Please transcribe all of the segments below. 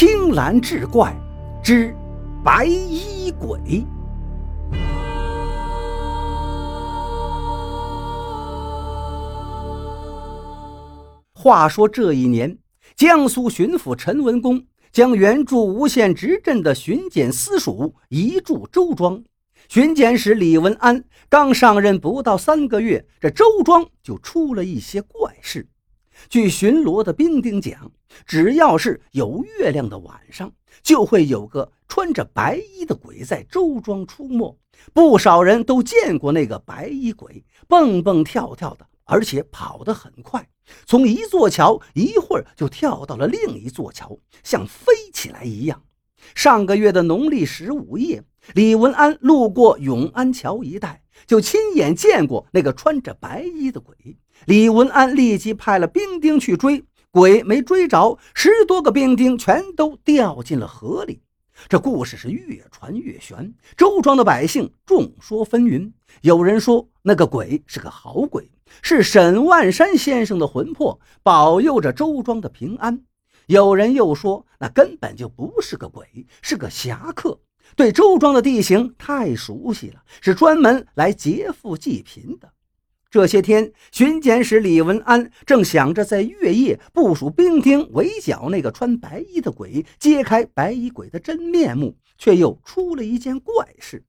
青蓝志怪之白衣鬼。话说这一年，江苏巡抚陈文公将原驻吴县执镇的巡检司署移驻周庄。巡检使李文安刚上任不到三个月，这周庄就出了一些怪事。据巡逻的兵丁讲，只要是有月亮的晚上，就会有个穿着白衣的鬼在周庄出没。不少人都见过那个白衣鬼，蹦蹦跳跳的，而且跑得很快，从一座桥一会儿就跳到了另一座桥，像飞起来一样。上个月的农历十五夜，李文安路过永安桥一带，就亲眼见过那个穿着白衣的鬼。李文安立即派了兵丁去追，鬼没追着，十多个兵丁全都掉进了河里。这故事是越传越玄，周庄的百姓众说纷纭。有人说那个鬼是个好鬼，是沈万山先生的魂魄，保佑着周庄的平安。有人又说那根本就不是个鬼，是个侠客，对周庄的地形太熟悉了，是专门来劫富济贫的。这些天，巡检使李文安正想着在月夜部署兵丁围剿那个穿白衣的鬼，揭开白衣鬼的真面目，却又出了一件怪事。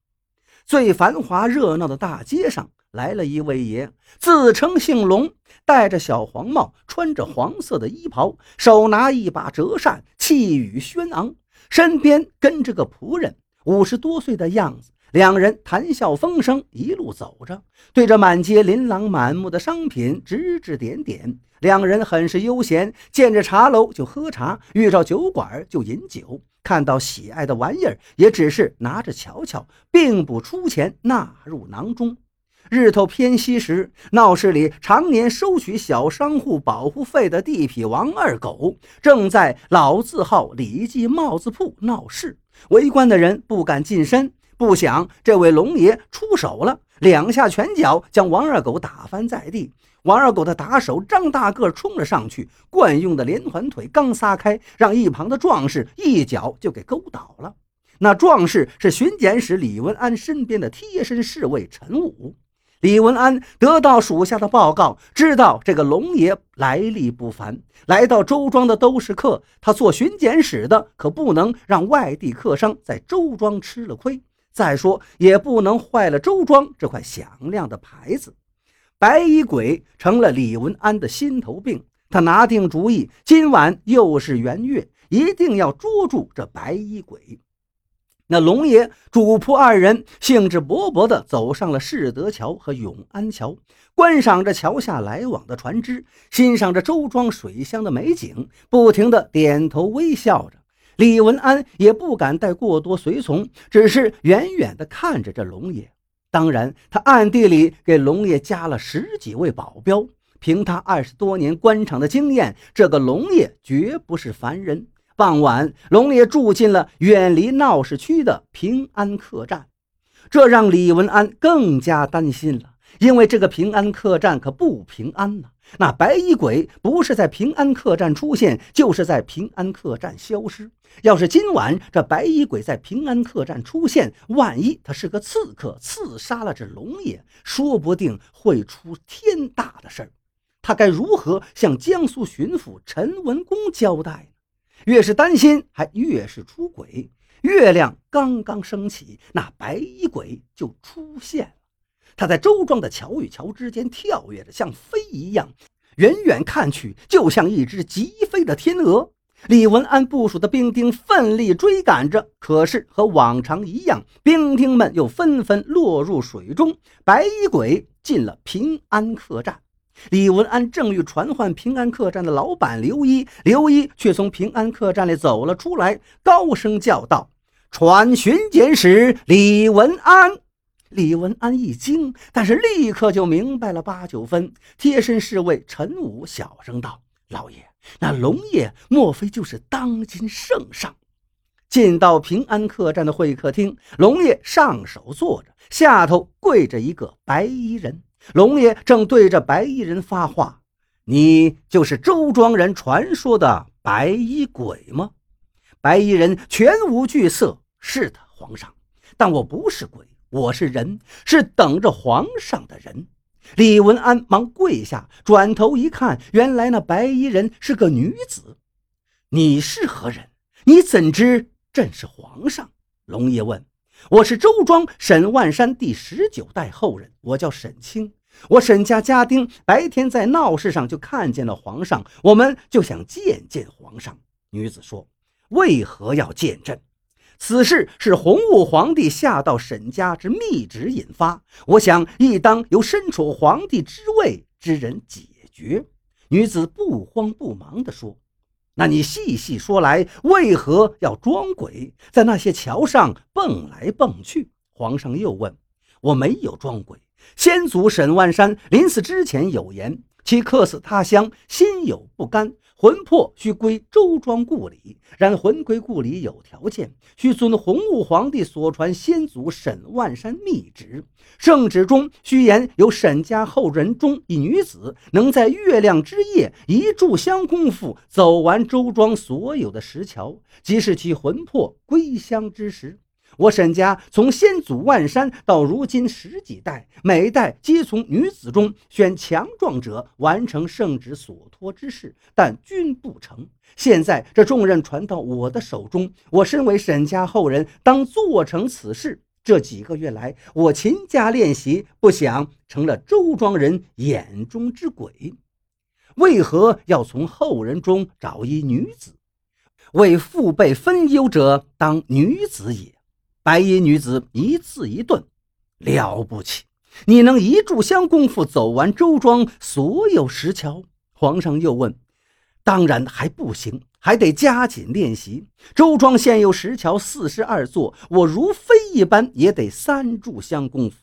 最繁华热闹的大街上，来了一位爷，自称姓龙，戴着小黄帽，穿着黄色的衣袍，手拿一把折扇，气宇轩昂，身边跟着个仆人，五十多岁的样子。两人谈笑风生，一路走着，对着满街琳琅满目的商品指指点点。两人很是悠闲，见着茶楼就喝茶，遇着酒馆就饮酒。看到喜爱的玩意儿，也只是拿着瞧瞧，并不出钱纳入囊中。日头偏西时，闹市里常年收取小商户保护费的地痞王二狗，正在老字号李记帽子铺闹事，围观的人不敢近身。不想这位龙爷出手了，两下拳脚将王二狗打翻在地。王二狗的打手张大个冲了上去，惯用的连环腿刚撒开，让一旁的壮士一脚就给勾倒了。那壮士是巡检使李文安身边的贴身侍卫陈武。李文安得到属下的报告，知道这个龙爷来历不凡，来到周庄的都是客，他做巡检使的可不能让外地客商在周庄吃了亏。再说，也不能坏了周庄这块响亮的牌子。白衣鬼成了李文安的心头病，他拿定主意，今晚又是圆月，一定要捉住这白衣鬼。那龙爷主仆二人兴致勃勃地走上了世德桥和永安桥，观赏着桥下来往的船只，欣赏着周庄水乡的美景，不停地点头微笑着。李文安也不敢带过多随从，只是远远地看着这龙爷。当然，他暗地里给龙爷加了十几位保镖。凭他二十多年官场的经验，这个龙爷绝不是凡人。傍晚，龙爷住进了远离闹市区的平安客栈，这让李文安更加担心了。因为这个平安客栈可不平安呐！那白衣鬼不是在平安客栈出现，就是在平安客栈消失。要是今晚这白衣鬼在平安客栈出现，万一他是个刺客，刺杀了这龙爷，说不定会出天大的事儿。他该如何向江苏巡抚陈文公交代？越是担心，还越是出轨。月亮刚刚升起，那白衣鬼就出现了。他在周庄的桥与桥之间跳跃着，像飞一样，远远看去就像一只疾飞的天鹅。李文安部署的兵丁奋力追赶着，可是和往常一样，兵丁们又纷纷落入水中。白衣鬼进了平安客栈，李文安正欲传唤平安客栈的老板刘一，刘一却从平安客栈里走了出来，高声叫道：“传巡检使李文安。”李文安一惊，但是立刻就明白了八九分。贴身侍卫陈武小声道：“老爷，那龙爷莫非就是当今圣上？”进到平安客栈的会客厅，龙爷上手坐着，下头跪着一个白衣人。龙爷正对着白衣人发话：“你就是周庄人传说的白衣鬼吗？”白衣人全无惧色：“是的，皇上，但我不是鬼，我是人，是等着皇上的人。”李文安忙跪下，转头一看，原来那白衣人是个女子。你是何人？你怎知朕是皇上？龙爷问。我是周庄沈万山第十九代后人，我叫沈清。我沈家家丁白天在闹市上就看见了皇上，我们就想见见皇上。女子说：“为何要见朕？”此事是洪武皇帝下到沈家之密旨引发，我想亦当由身处皇帝之位之人解决。女子不慌不忙地说：“那你细细说来，为何要装鬼，在那些桥上蹦来蹦去？”皇上又问：“我没有装鬼，先祖沈万山临死之前有言，其客死他乡，心有不甘。”魂魄须归周庄故里，然魂归故里有条件，须遵洪武皇帝所传先祖沈万山密旨。圣旨中须言有沈家后人中一女子，能在月亮之夜一炷香功夫走完周庄所有的石桥，即是其魂魄归乡之时。我沈家从先祖万山到如今十几代，每代皆从女子中选强壮者完成圣旨所托之事，但均不成。现在这重任传到我的手中，我身为沈家后人，当做成此事。这几个月来，我勤加练习，不想成了周庄人眼中之鬼。为何要从后人中找一女子？为父辈分忧者，当女子。也。白衣女子一字一顿，了不起！你能一炷香功夫走完周庄所有石桥？皇上又问：“当然还不行，还得加紧练习。周庄现有石桥四十二座，我如飞一般也得三炷香功夫。”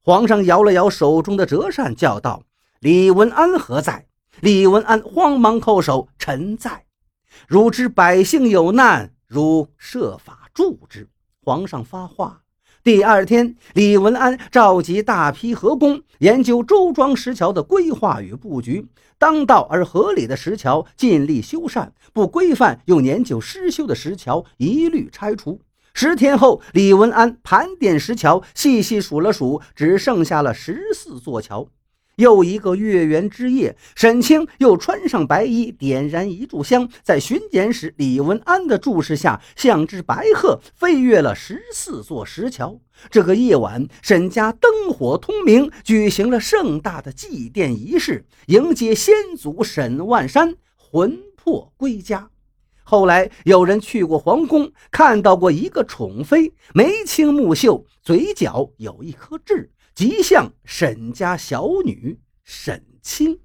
皇上摇了摇手中的折扇，叫道：“李文安何在？”李文安慌忙叩首：“臣在。汝知百姓有难，汝设法助之。”皇上发话。第二天，李文安召集大批河工，研究周庄石桥的规划与布局。当道而合理的石桥，尽力修缮；不规范又年久失修的石桥，一律拆除。十天后，李文安盘点石桥，细细数了数，只剩下了十四座桥。又一个月圆之夜，沈清又穿上白衣，点燃一炷香，在巡检使李文安的注视下，像只白鹤飞越了十四座石桥。这个夜晚，沈家灯火通明，举行了盛大的祭奠仪式，迎接先祖沈万山魂魄归家。后来有人去过皇宫，看到过一个宠妃，眉清目秀，嘴角有一颗痣。即向沈家小女沈清。